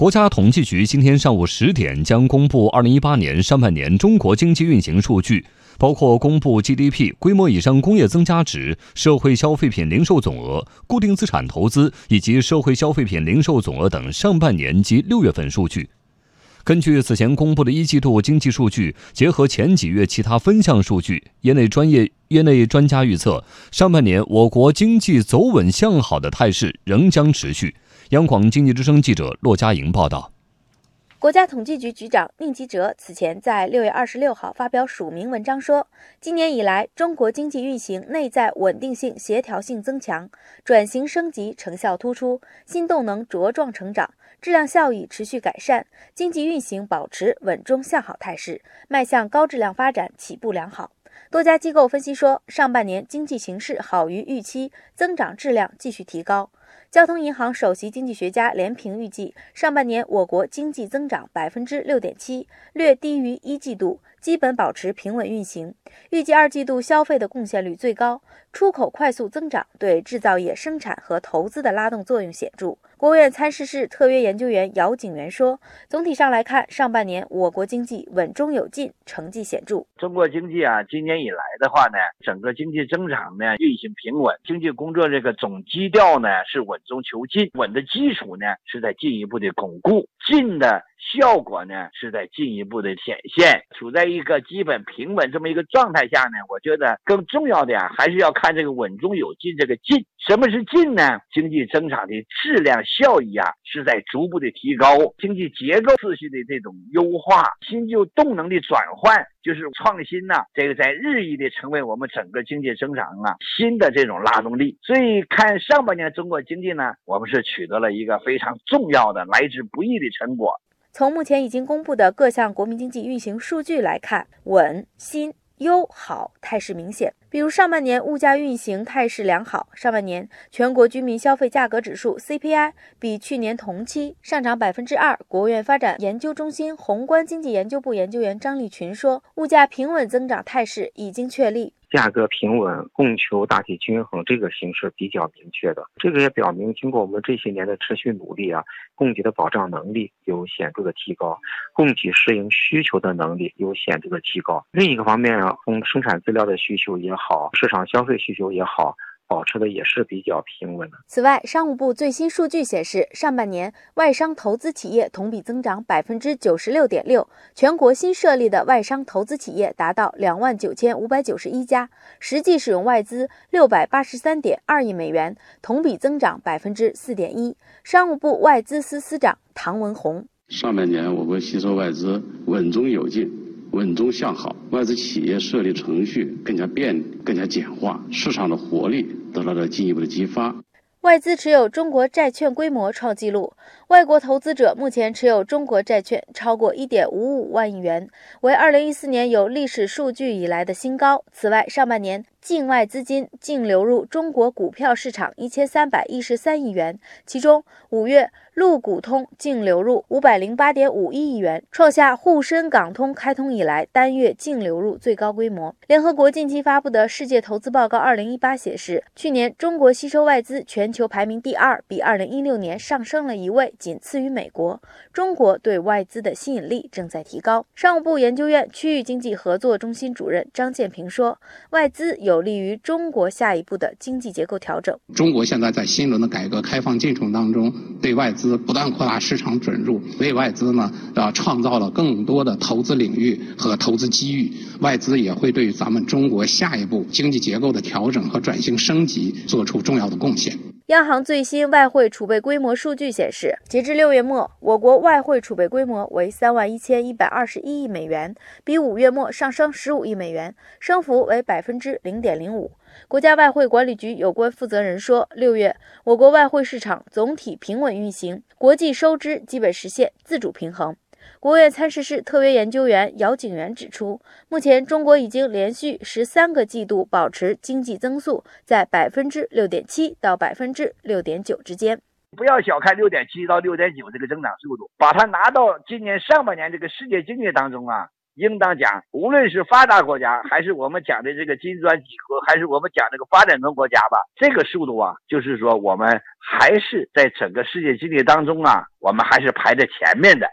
国家统计局今天上午十点将公布二零一八年上半年中国经济运行数据，包括公布 GDP、规模以上工业增加值、社会消费品零售总额、固定资产投资以及社会消费品零售总额等上半年及六月份数据。根据此前公布的一季度经济数据，结合前几月其他分项数据，业内专业业内专家预测，上半年我国经济走稳向好的态势仍将持续。央广经济之声记者骆佳莹报道。国家统计局局长宁吉喆此前在六月二十六号发表署名文章说，今年以来，中国经济运行内在稳定性、协调性增强，转型升级成效突出，新动能茁壮成长，质量效益持续改善，经济运行保持稳中向好态势，迈向高质量发展起步良好。多家机构分析说，上半年经济形势好于预期，增长质量继续提高。交通银行首席经济学家连平预计，上半年我国经济增长百分之六点七，略低于一季度，基本保持平稳运行。预计二季度消费的贡献率最高，出口快速增长，对制造业生产和投资的拉动作用显著。国务院参事室特约研究员姚景元说：“总体上来看，上半年我国经济稳中有进，成绩显著。中国经济啊，今年以来的话呢，整个经济增长呢运行平稳，经济工作这个总基调呢是稳中求进，稳的基础呢是在进一步的巩固，进的。”效果呢是在进一步的显现，处在一个基本平稳这么一个状态下呢，我觉得更重要的呀，还是要看这个稳中有进。这个进，什么是进呢？经济增长的质量效益啊，是在逐步的提高，经济结构秩序的这种优化，新旧动能的转换，就是创新呐，这个在日益的成为我们整个经济增长啊新的这种拉动力。所以看上半年中国经济呢，我们是取得了一个非常重要的来之不易的成果。从目前已经公布的各项国民经济运行数据来看，稳、新、优、好态势明显。比如上半年物价运行态势良好，上半年全国居民消费价格指数 CPI 比去年同期上涨百分之二。国务院发展研究中心宏观经济研究部研究员张立群说，物价平稳增长态势已经确立。价格平稳，供求大体均衡，这个形势比较明确的。这个也表明，经过我们这些年的持续努力啊，供给的保障能力有显著的提高，供给适应需求的能力有显著的提高。另一个方面啊，从生产资料的需求也好，市场消费需求也好。保持的也是比较平稳的。此外，商务部最新数据显示，上半年外商投资企业同比增长百分之九十六点六，全国新设立的外商投资企业达到两万九千五百九十一家，实际使用外资六百八十三点二亿美元，同比增长百分之四点一。商务部外资司司长唐文宏：上半年我国吸收外资稳中有进。稳中向好，外资企业设立程序更加便利、更加简化，市场的活力得到了进一步的激发。外资持有中国债券规模创纪录，外国投资者目前持有中国债券超过一点五五万亿元，为二零一四年有历史数据以来的新高。此外，上半年。境外资金净流入中国股票市场一千三百一十三亿元，其中五月陆股通净流入五百零八点五一亿元，创下沪深港通开通以来单月净流入最高规模。联合国近期发布的《世界投资报告二零一八》显示，去年中国吸收外资全球排名第二，比二零一六年上升了一位，仅次于美国。中国对外资的吸引力正在提高。商务部研究院区域经济合作中心主任张建平说：“外资有。”有利于中国下一步的经济结构调整。中国现在在新一轮的改革开放进程当中，对外资不断扩大市场准入，为外资呢啊创造了更多的投资领域和投资机遇。外资也会对咱们中国下一步经济结构的调整和转型升级做出重要的贡献。央行最新外汇储备规模数据显示，截至六月末，我国外汇储备规模为三万一千一百二十一亿美元，比五月末上升十五亿美元，升幅为百分之零点零五。国家外汇管理局有关负责人说，六月我国外汇市场总体平稳运行，国际收支基本实现自主平衡。国务院参事室特约研究员姚景元指出，目前中国已经连续十三个季度保持经济增速在百分之六点七到百分之六点九之间。不要小看六点七到六点九这个增长速度，把它拿到今年上半年这个世界经济当中啊，应当讲，无论是发达国家，还是我们讲的这个金砖几国，还是我们讲这个发展中国家吧，这个速度啊，就是说我们还是在整个世界经济当中啊，我们还是排在前面的。